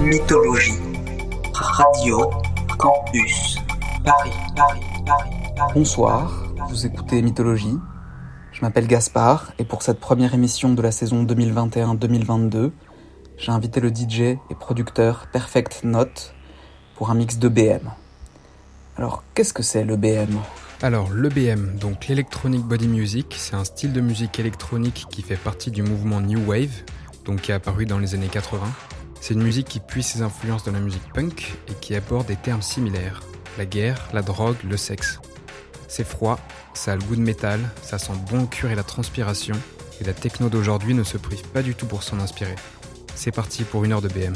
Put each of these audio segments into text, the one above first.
Mythologie. Radio Campus Paris, Paris, Paris, Paris. Bonsoir, vous écoutez Mythologie. Je m'appelle Gaspard et pour cette première émission de la saison 2021-2022, j'ai invité le DJ et producteur Perfect Note pour un mix de BM. Alors, qu'est-ce que c'est le BM Alors, l'EBM, donc l'Electronic Body Music, c'est un style de musique électronique qui fait partie du mouvement New Wave, donc qui est apparu dans les années 80. C'est une musique qui puise ses influences de la musique punk et qui aborde des termes similaires la guerre, la drogue, le sexe. C'est froid, ça a le goût de métal, ça sent bon le cuir et la transpiration, et la techno d'aujourd'hui ne se prive pas du tout pour s'en inspirer. C'est parti pour une heure de BM.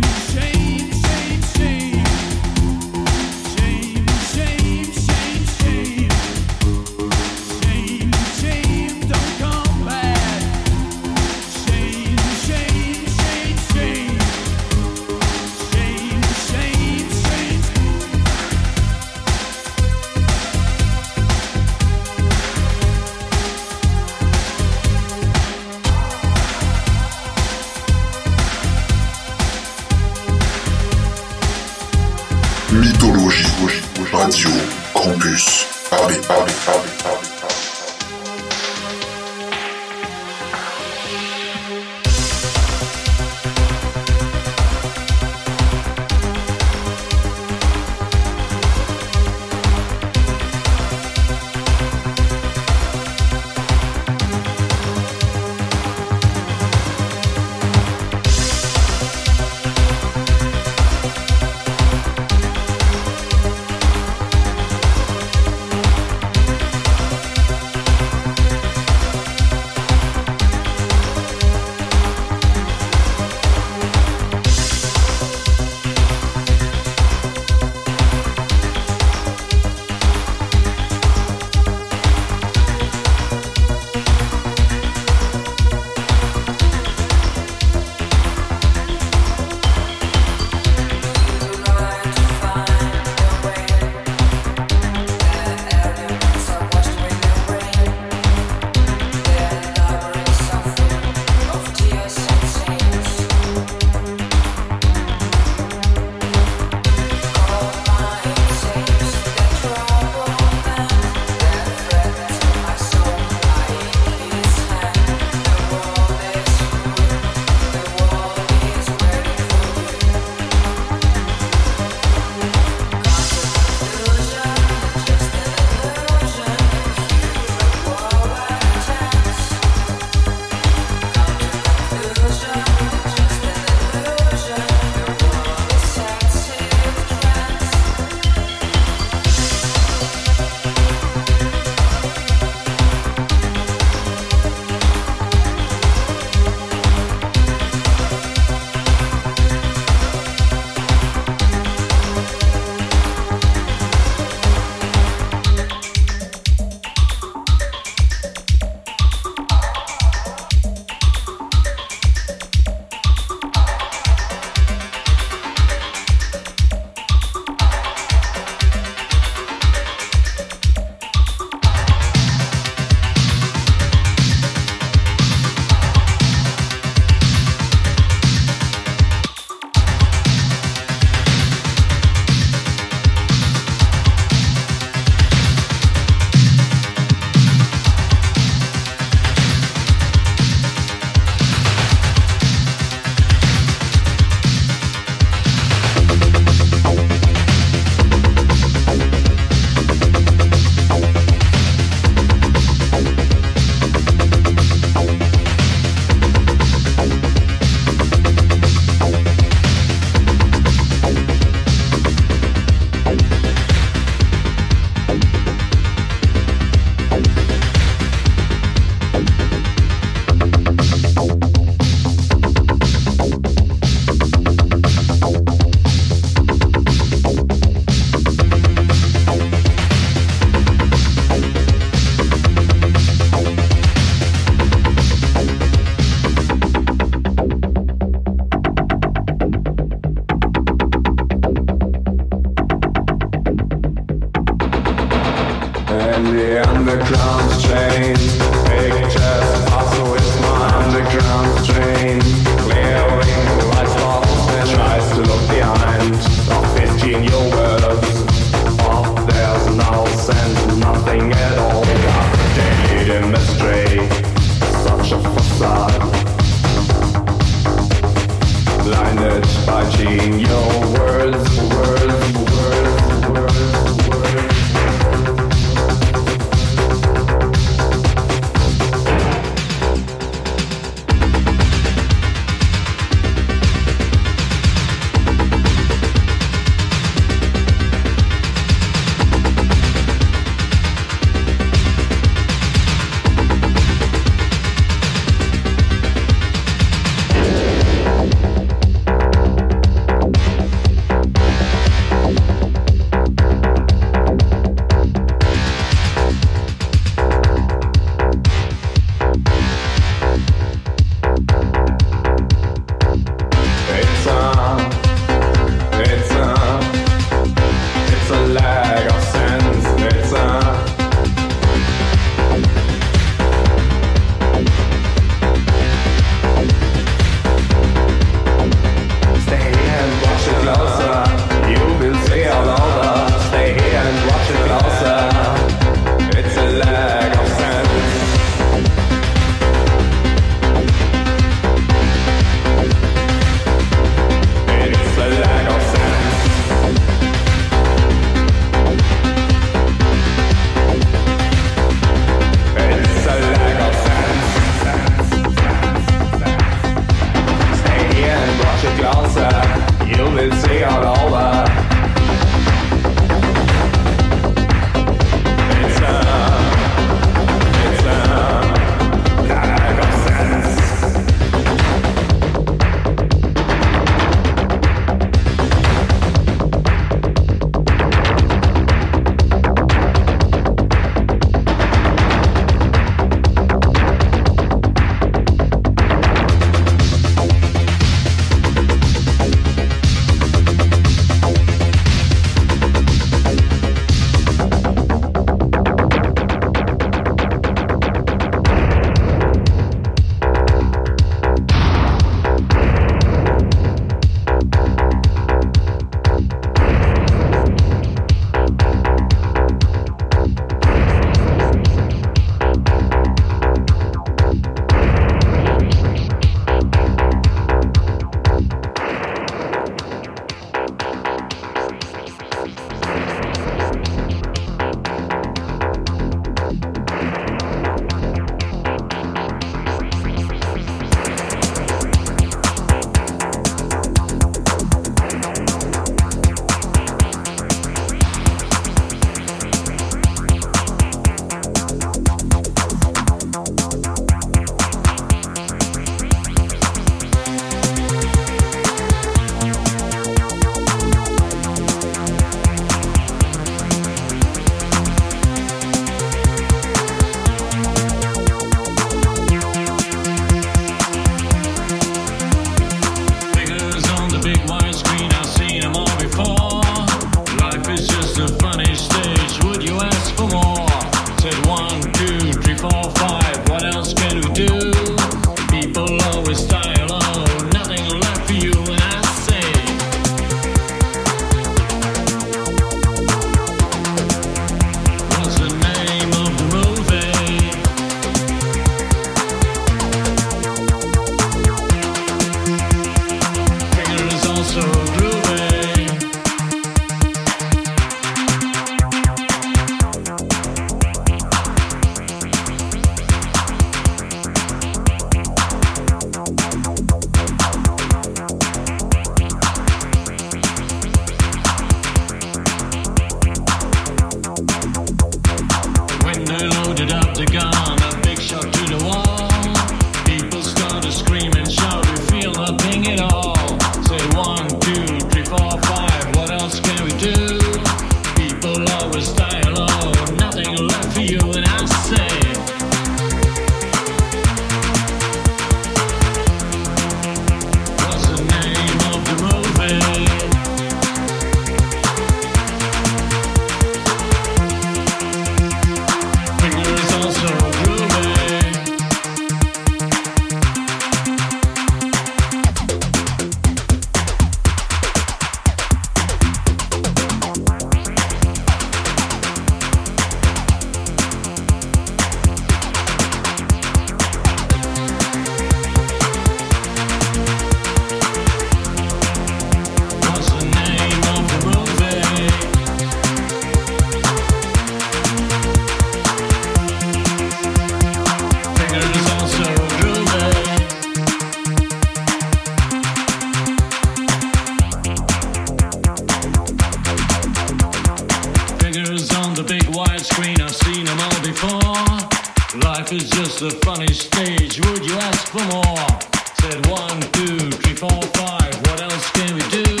A funny stage. Would you ask for more? Said one, two, three, four, five. What else can we do?